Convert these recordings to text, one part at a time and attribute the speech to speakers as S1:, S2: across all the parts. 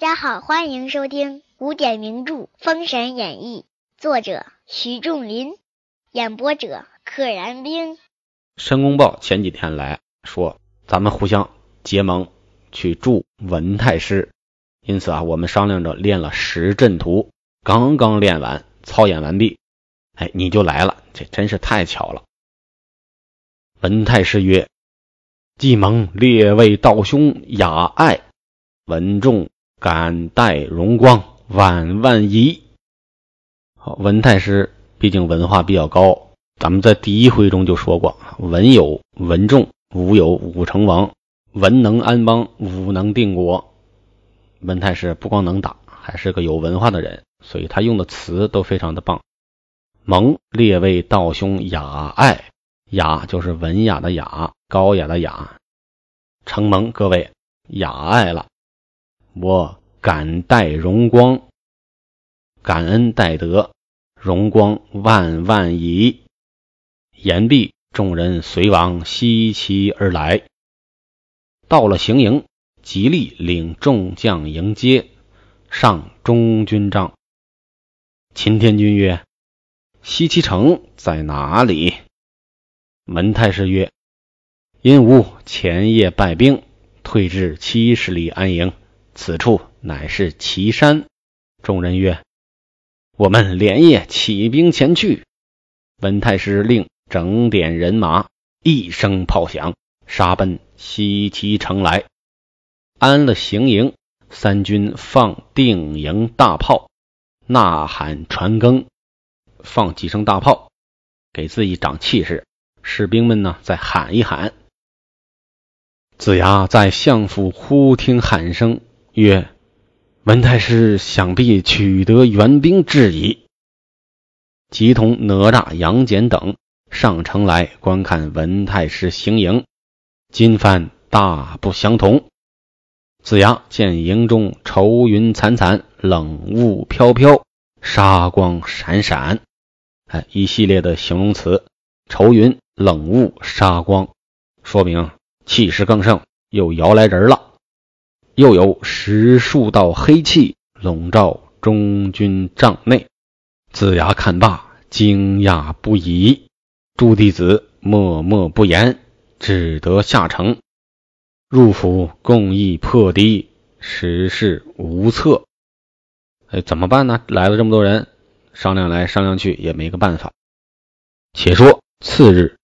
S1: 大家好，欢迎收听古典名著《封神演义》，作者徐仲林，演播者可燃冰。
S2: 申公豹前几天来说，咱们互相结盟去助文太师，因此啊，我们商量着练了十阵图，刚刚练完，操演完毕，哎，你就来了，这真是太巧了。文太师曰：“计蒙列位道兄雅爱，文仲。”敢戴荣光，万万一。好，文太师毕竟文化比较高，咱们在第一回中就说过，文有文重，武有武成王，文能安邦，武能定国。文太师不光能打，还是个有文化的人，所以他用的词都非常的棒。蒙列位道兄雅爱，雅就是文雅的雅，高雅的雅。承蒙各位雅爱了。我感戴荣光，感恩戴德，荣光万万矣。言毕，众人随往西岐而来。到了行营，吉利领众将迎接，上中军帐。秦天君曰：“西岐城在哪里？”门太师曰：“因吾前夜败兵，退至七十里安营。”此处乃是岐山。众人曰：“我们连夜起兵前去。”文太师令整点人马，一声炮响，杀奔西岐城来。安了行营，三军放定营大炮，呐喊传更，放几声大炮，给自己长气势。士兵们呢，再喊一喊。子牙在相府忽听喊声。曰：“文太师想必取得援兵至矣。”即同哪吒、杨戬等上城来观看文太师行营。今番大不相同。子牙见营中愁云惨惨，冷雾飘飘，杀光闪闪，哎，一系列的形容词：愁云、冷雾、杀光，说明气势更盛，又摇来人了。又有十数道黑气笼罩中军帐内，子牙看罢，惊讶不已。诸弟子默默不言，只得下城入府，共议破敌，时事无策。哎，怎么办呢？来了这么多人，商量来商量去也没个办法。且说次日，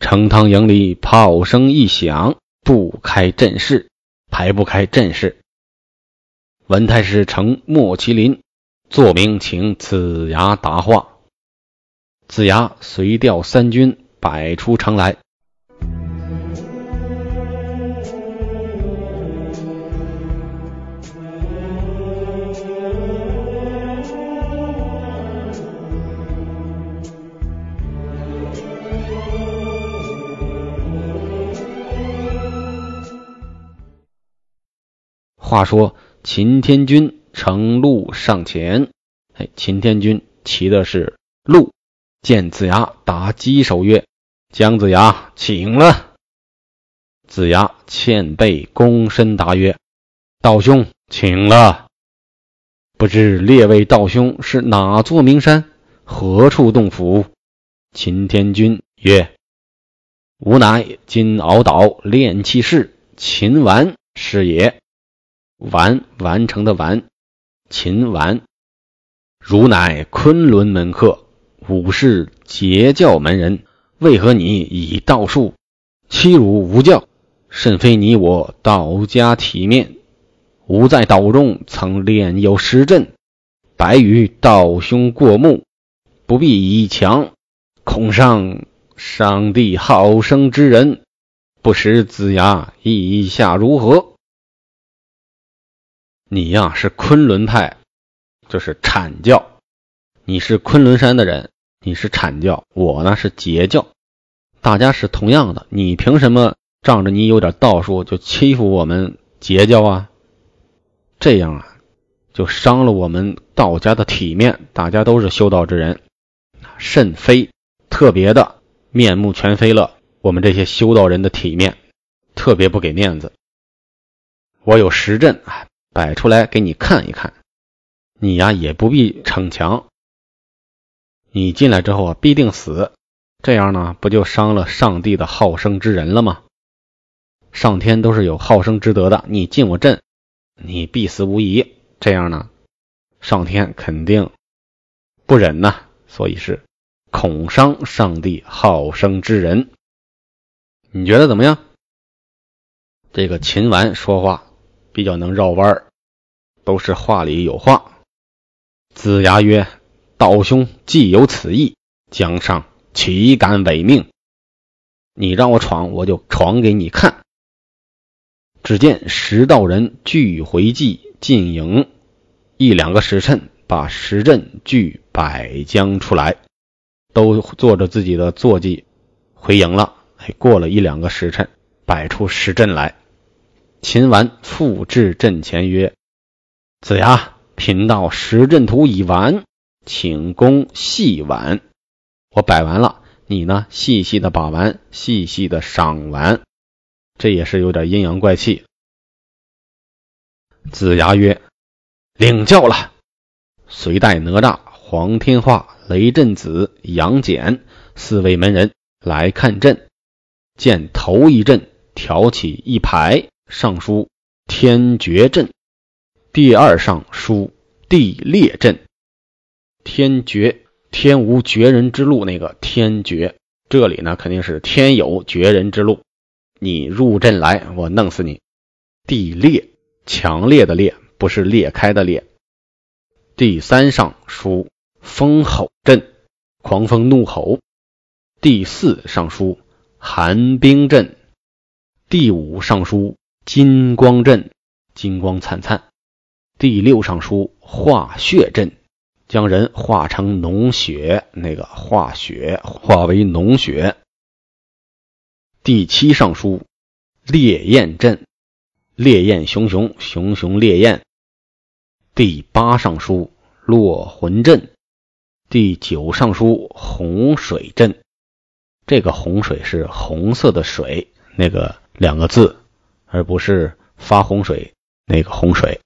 S2: 成汤营里炮声一响，不开阵势。排不开阵势，文太师乘莫麒麟，坐明请子牙答话。子牙随调三军摆出城来。话说秦天君乘鹿上前，哎，秦天君骑的是鹿，见子牙打鸡首曰：“姜子牙，请了。”子牙欠背躬身答曰：“道兄，请了。不知列位道兄是哪座名山，何处洞府？”秦天君曰：“吾乃金鳌岛炼气士秦完是也。”完完成的完，秦完，汝乃昆仑门客，吾是截教门人，为何你以道术欺辱吾教？甚非你我道家体面。吾在岛中曾练有十阵，白与道兄过目，不必以强，恐伤上帝好生之人。不识子牙意下如何？你呀是昆仑派，就是阐教；你是昆仑山的人，你是阐教；我呢是截教。大家是同样的，你凭什么仗着你有点道术就欺负我们截教啊？这样啊，就伤了我们道家的体面。大家都是修道之人，甚非特别的面目全非了我们这些修道人的体面，特别不给面子。我有实阵啊。摆出来给你看一看。你呀也不必逞强，你进来之后啊必定死，这样呢不就伤了上帝的好生之人了吗？上天都是有好生之德的，你进我阵，你必死无疑。这样呢，上天肯定不忍呐，所以是恐伤上帝好生之人。你觉得怎么样？这个秦完说话比较能绕弯儿，都是话里有话。子牙曰：“道兄既有此意，江上岂敢违命？你让我闯，我就闯给你看。”只见十道人聚回计进营，一两个时辰把石阵聚百将出来，都坐着自己的坐骑回营了。哎，过了一两个时辰，摆出石阵来。秦完复至阵前曰：“子牙，贫道石阵图已完，请公细玩。我摆完了，你呢，细细的把玩，细细的赏玩。”这也是有点阴阳怪气。子牙曰：“领教了。”随带哪吒、黄天化、雷震子、杨戬四位门人来看阵，见头一阵挑起一排，上书“天绝阵”，第二上书“地裂阵”。天绝，天无绝人之路，那个天绝，这里呢肯定是天有绝人之路。你入阵来，我弄死你！地裂，强烈的裂，不是裂开的裂。第三上书风吼阵，狂风怒吼。第四上书寒冰阵。第五上书金光阵，金光灿灿。第六上书化血阵，将人化成脓血，那个化血化为脓血。第七上书烈焰阵，烈焰熊熊，熊熊烈焰。第八上书落魂阵，第九上书洪水阵。这个洪水是红色的水，那个两个字，而不是发洪水那个洪水。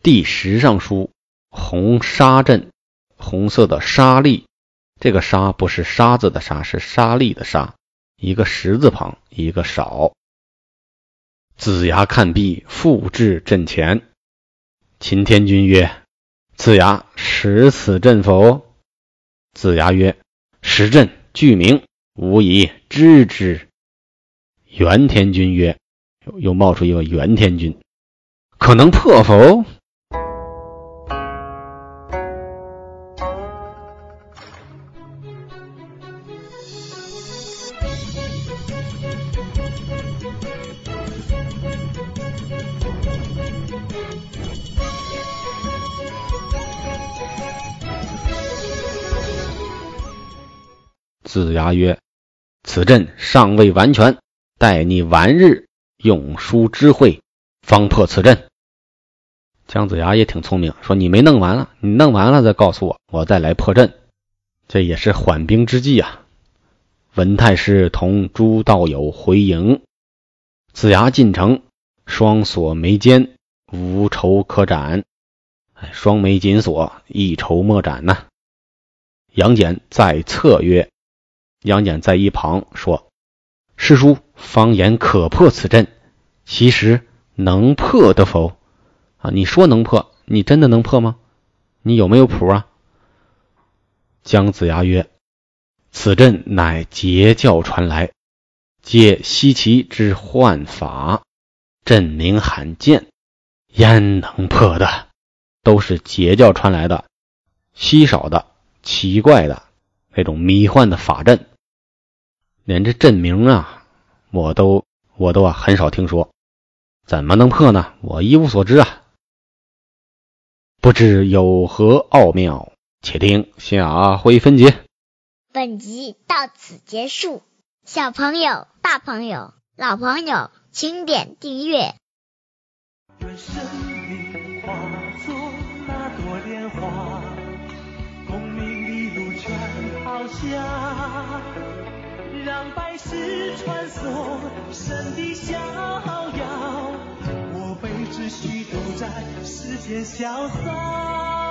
S2: 第十上书红沙阵，红色的沙粒，这个沙不是沙子的沙，是沙粒的沙。一个十字旁，一个少。子牙看毕，复至阵前。秦天君曰：“子牙识此阵否？”子牙曰：“识阵具名，吾已知之。”元天君曰：“又冒出一个元天君，可能破否？”子牙曰：“此阵尚未完全，待你晚日用书知会，方破此阵。”姜子牙也挺聪明，说：“你没弄完了，你弄完了再告诉我，我再来破阵。这也是缓兵之计啊。”文太师同诸道友回营，子牙进城，双锁眉间，无愁可展。哎，双眉紧锁，一筹莫展呐。杨戬在侧曰。杨戬在一旁说：“师叔方言可破此阵，其实能破的否？啊，你说能破，你真的能破吗？你有没有谱啊？”姜子牙曰：“此阵乃截教传来，借西岐之幻法，阵名罕见，焉能破的？都是截教传来的，稀少的、奇怪的那种迷幻的法阵。”连这阵名啊，我都我都啊很少听说，怎么能破呢？我一无所知啊，不知有何奥妙，且听下回分解。
S1: 本集到此结束，小朋友、大朋友、老朋友，请点订阅。愿生命化作那朵莲花，功名利禄全抛下。让百世穿梭，神的逍遥，我辈只需。
S3: 在世间潇洒。